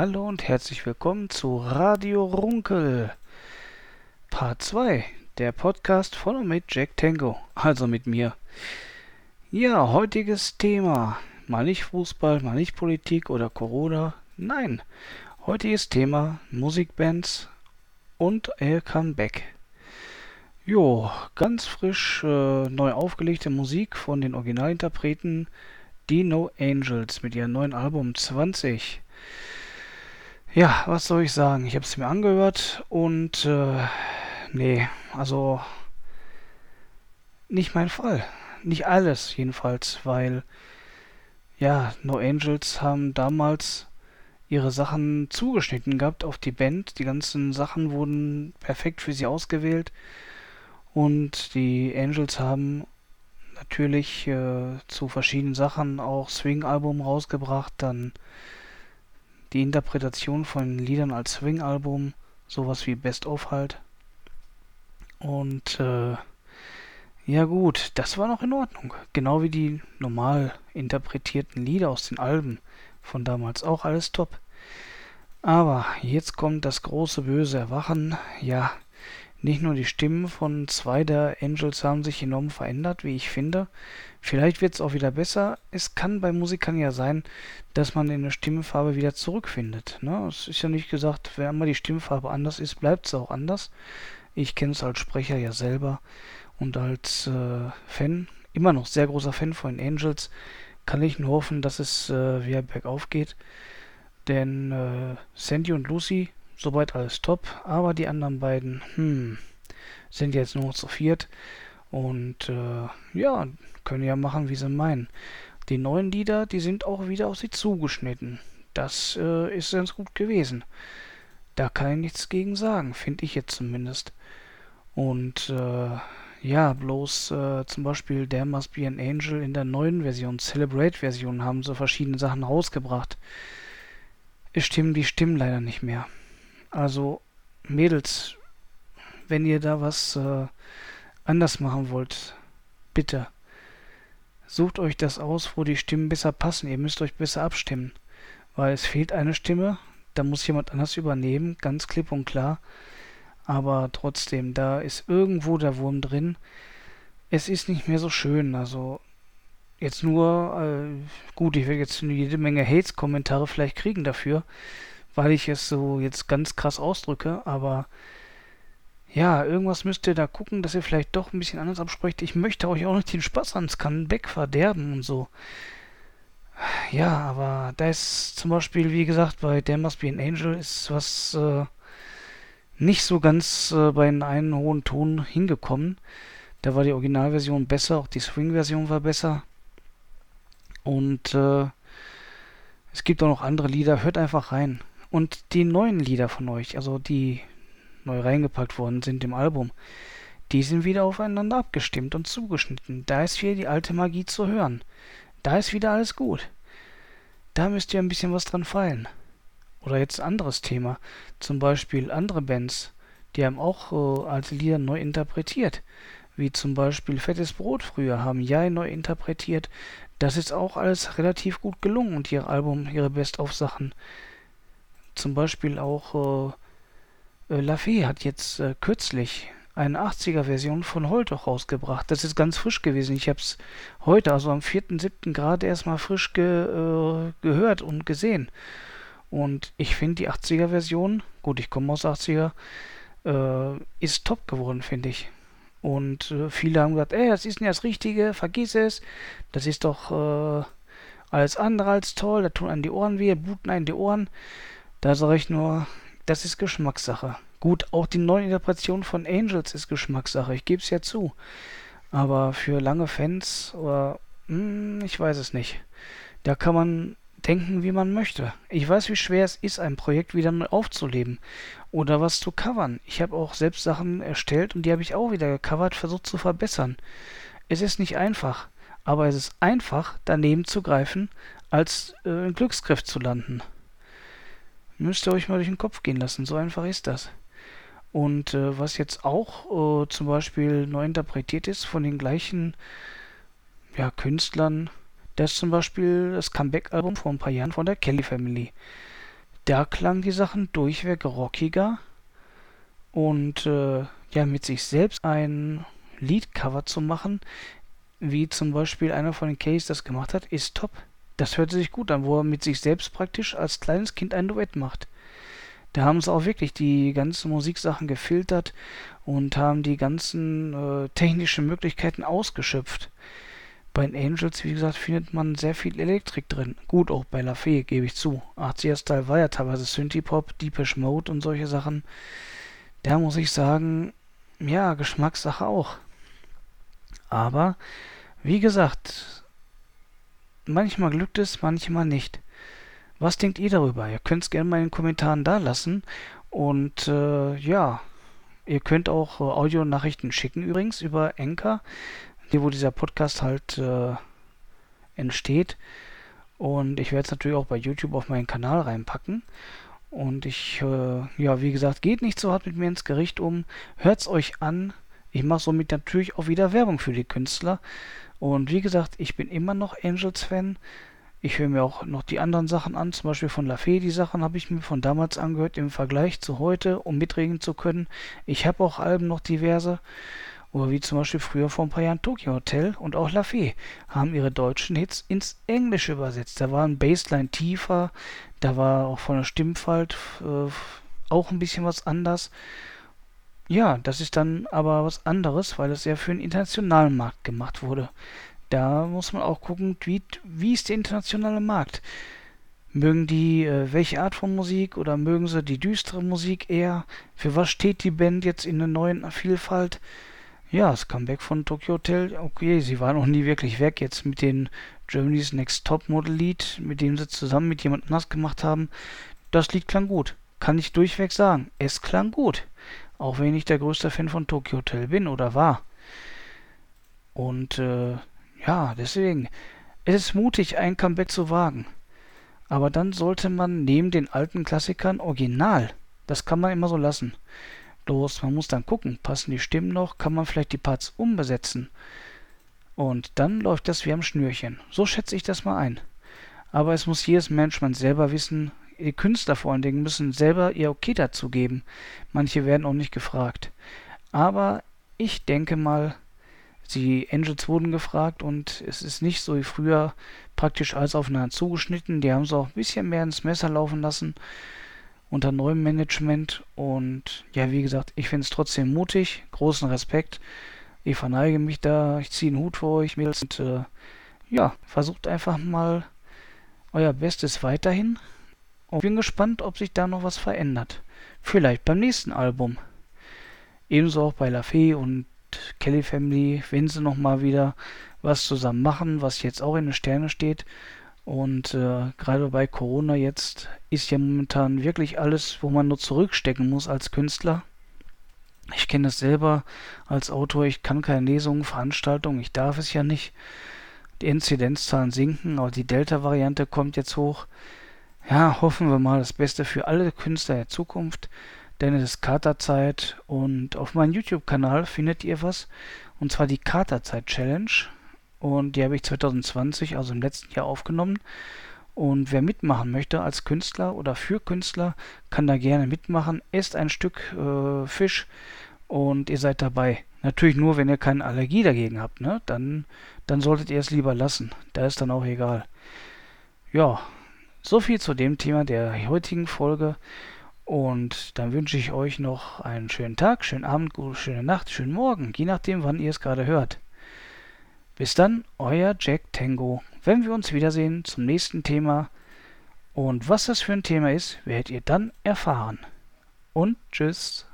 Hallo und herzlich willkommen zu Radio Runkel. Part 2, der Podcast von und mit Jack Tango, also mit mir. Ja, heutiges Thema. Mal nicht Fußball, mal nicht Politik oder Corona. Nein, heutiges Thema Musikbands und El Comeback. Jo, ganz frisch äh, neu aufgelegte Musik von den Originalinterpreten die No Angels mit ihrem neuen Album 20. Ja, was soll ich sagen? Ich habe es mir angehört und äh, nee, also nicht mein Fall. Nicht alles jedenfalls, weil ja, No Angels haben damals ihre Sachen zugeschnitten gehabt auf die Band. Die ganzen Sachen wurden perfekt für sie ausgewählt und die Angels haben natürlich äh, zu verschiedenen Sachen auch Swing-Album rausgebracht, dann die Interpretation von Liedern als Swing-Album, sowas wie Best of halt. Und äh, ja gut, das war noch in Ordnung. Genau wie die normal interpretierten Lieder aus den Alben von damals auch alles top. Aber jetzt kommt das große böse Erwachen. Ja, nicht nur die Stimmen von zwei der Angels haben sich enorm verändert, wie ich finde. Vielleicht wird es auch wieder besser. Es kann bei Musikern ja sein, dass man in der Stimmfarbe wieder zurückfindet. Ne? Es ist ja nicht gesagt, wenn einmal die Stimmfarbe anders ist, bleibt es auch anders. Ich kenne es als Sprecher ja selber und als äh, Fan, immer noch sehr großer Fan von den Angels, kann ich nur hoffen, dass es äh, wieder bergauf geht. Denn äh, Sandy und Lucy Soweit alles top, aber die anderen beiden, hm, sind jetzt nur zu viert und äh, ja, können ja machen, wie sie meinen. Die neuen Lieder, die sind auch wieder auf sie zugeschnitten. Das äh, ist ganz gut gewesen. Da kann ich nichts gegen sagen, finde ich jetzt zumindest. Und äh, ja, bloß äh, zum Beispiel There Must Be an Angel in der neuen Version, Celebrate-Version, haben so verschiedene Sachen rausgebracht. Es stimmen die Stimmen leider nicht mehr. Also, Mädels, wenn ihr da was äh, anders machen wollt, bitte sucht euch das aus, wo die Stimmen besser passen. Ihr müsst euch besser abstimmen, weil es fehlt eine Stimme, da muss jemand anders übernehmen, ganz klipp und klar. Aber trotzdem, da ist irgendwo der Wurm drin. Es ist nicht mehr so schön. Also jetzt nur, äh, gut, ich werde jetzt jede Menge Hates-Kommentare vielleicht kriegen dafür weil ich es so jetzt ganz krass ausdrücke, aber ja, irgendwas müsst ihr da gucken, dass ihr vielleicht doch ein bisschen anders absprecht. Ich möchte euch auch nicht den Spaß ans Comeback verderben und so. Ja, aber da ist zum Beispiel, wie gesagt, bei There Must Be an Angel ist was äh, nicht so ganz äh, bei einem hohen Ton hingekommen. Da war die Originalversion besser, auch die Swing-Version war besser. Und äh, es gibt auch noch andere Lieder, hört einfach rein. Und die neuen Lieder von euch, also die neu reingepackt worden sind im Album, die sind wieder aufeinander abgestimmt und zugeschnitten. Da ist wieder die alte Magie zu hören. Da ist wieder alles gut. Da müsst ihr ein bisschen was dran feilen. Oder jetzt anderes Thema. Zum Beispiel andere Bands, die haben auch äh, alte Lieder neu interpretiert. Wie zum Beispiel Fettes Brot früher haben Jai neu interpretiert. Das ist auch alles relativ gut gelungen und ihr Album, ihre Best-of-Sachen zum Beispiel auch äh, äh, Lafay hat jetzt äh, kürzlich eine 80er-Version von Holtoch rausgebracht. Das ist ganz frisch gewesen. Ich habe es heute, also am 4.7. gerade erstmal frisch ge, äh, gehört und gesehen. Und ich finde die 80er-Version, gut, ich komme aus 80er, äh, ist top geworden, finde ich. Und äh, viele haben gesagt, ey, das ist nicht das Richtige, vergiss es. Das ist doch äh, alles andere als toll, da tun einem die Ohren weh, bluten einem die Ohren. Da sage ich nur, das ist Geschmackssache. Gut, auch die neue Interpretation von Angels ist Geschmackssache, ich gebe es ja zu. Aber für lange Fans oder hm, ich weiß es nicht. Da kann man denken, wie man möchte. Ich weiß, wie schwer es ist, ein Projekt wieder neu aufzuleben oder was zu covern. Ich habe auch selbst Sachen erstellt und die habe ich auch wieder gecovert, versucht zu verbessern. Es ist nicht einfach, aber es ist einfach, daneben zu greifen, als äh, in Glücksgriff zu landen. Müsst ihr euch mal durch den Kopf gehen lassen. So einfach ist das. Und äh, was jetzt auch äh, zum Beispiel neu interpretiert ist von den gleichen ja, Künstlern, das ist zum Beispiel das Comeback-Album vor ein paar Jahren von der Kelly Family. da klangen die Sachen durchweg rockiger und äh, ja, mit sich selbst ein Liedcover zu machen, wie zum Beispiel einer von den Case das gemacht hat, ist top. Das hört sich gut an, wo er mit sich selbst praktisch als kleines Kind ein Duett macht. Da haben sie auch wirklich die ganzen Musiksachen gefiltert und haben die ganzen äh, technischen Möglichkeiten ausgeschöpft. Bei den Angels, wie gesagt, findet man sehr viel Elektrik drin. Gut, auch bei La Fee, gebe ich zu. 80er-Style war ja teilweise Synthie-Pop, Deepish Mode und solche Sachen. Da muss ich sagen, ja, Geschmackssache auch. Aber, wie gesagt, manchmal glückt es, manchmal nicht. Was denkt ihr darüber? Ihr könnt es gerne mal in den Kommentaren da lassen. Und äh, ja, ihr könnt auch äh, Audionachrichten schicken übrigens über Enker hier wo dieser Podcast halt äh, entsteht. Und ich werde es natürlich auch bei YouTube auf meinen Kanal reinpacken. Und ich, äh, ja, wie gesagt, geht nicht so hart mit mir ins Gericht um. Hört es euch an. Ich mache somit natürlich auch wieder Werbung für die Künstler. Und wie gesagt, ich bin immer noch Angels-Fan. Ich höre mir auch noch die anderen Sachen an, zum Beispiel von LaFay. Die Sachen habe ich mir von damals angehört im Vergleich zu heute, um mitreden zu können. Ich habe auch Alben noch diverse. Oder wie zum Beispiel früher vor ein paar Jahren Tokyo Hotel und auch La Fee haben ihre deutschen Hits ins Englische übersetzt. Da war ein Bassline tiefer, da war auch von der Stimmfalt äh, auch ein bisschen was anders. Ja, das ist dann aber was anderes, weil es ja für den internationalen Markt gemacht wurde. Da muss man auch gucken, wie, wie ist der internationale Markt? Mögen die äh, welche Art von Musik oder mögen sie die düstere Musik eher? Für was steht die Band jetzt in der neuen Vielfalt? Ja, das Comeback von Tokyo Hotel, okay, sie war noch nie wirklich weg. Jetzt mit den Germany's Next Top Model Lied, mit dem sie zusammen mit jemand anders gemacht haben, das Lied klang gut. Kann ich durchweg sagen. Es klang gut. Auch wenn ich der größte Fan von Tokyo Hotel bin oder war. Und äh, ja, deswegen. Es ist mutig, ein Comeback zu wagen. Aber dann sollte man neben den alten Klassikern original. Das kann man immer so lassen. Bloß man muss dann gucken, passen die Stimmen noch, kann man vielleicht die Parts umbesetzen. Und dann läuft das wie am Schnürchen. So schätze ich das mal ein. Aber es muss jedes Management selber wissen, die Künstler vor allen Dingen müssen selber ihr Okay dazu geben. Manche werden auch nicht gefragt. Aber ich denke mal, die Angels wurden gefragt und es ist nicht so wie früher praktisch alles aufeinander zugeschnitten. Die haben es auch ein bisschen mehr ins Messer laufen lassen unter neuem Management. Und ja, wie gesagt, ich finde es trotzdem mutig. Großen Respekt. Ich verneige mich da. Ich ziehe einen Hut vor euch, Mädels. Und äh, ja, versucht einfach mal euer Bestes weiterhin. Und bin gespannt, ob sich da noch was verändert. Vielleicht beim nächsten Album. Ebenso auch bei La Fee und Kelly Family, wenn sie nochmal wieder was zusammen machen, was jetzt auch in den Sternen steht. Und äh, gerade bei Corona jetzt ist ja momentan wirklich alles, wo man nur zurückstecken muss als Künstler. Ich kenne das selber als Autor, ich kann keine Lesungen, Veranstaltungen, ich darf es ja nicht. Die Inzidenzzahlen sinken, aber die Delta-Variante kommt jetzt hoch. Ja, hoffen wir mal das Beste für alle Künstler der Zukunft, denn es ist Katerzeit und auf meinem YouTube-Kanal findet ihr was, und zwar die Katerzeit-Challenge. Und die habe ich 2020, also im letzten Jahr, aufgenommen. Und wer mitmachen möchte als Künstler oder für Künstler, kann da gerne mitmachen. Esst ein Stück äh, Fisch und ihr seid dabei. Natürlich nur, wenn ihr keine Allergie dagegen habt, ne? Dann, dann solltet ihr es lieber lassen. Da ist dann auch egal. Ja, so viel zu dem Thema der heutigen Folge. Und dann wünsche ich euch noch einen schönen Tag, schönen Abend, schöne Nacht, schönen Morgen, je nachdem, wann ihr es gerade hört. Bis dann, euer Jack Tango. Wenn wir uns wiedersehen zum nächsten Thema. Und was das für ein Thema ist, werdet ihr dann erfahren. Und tschüss.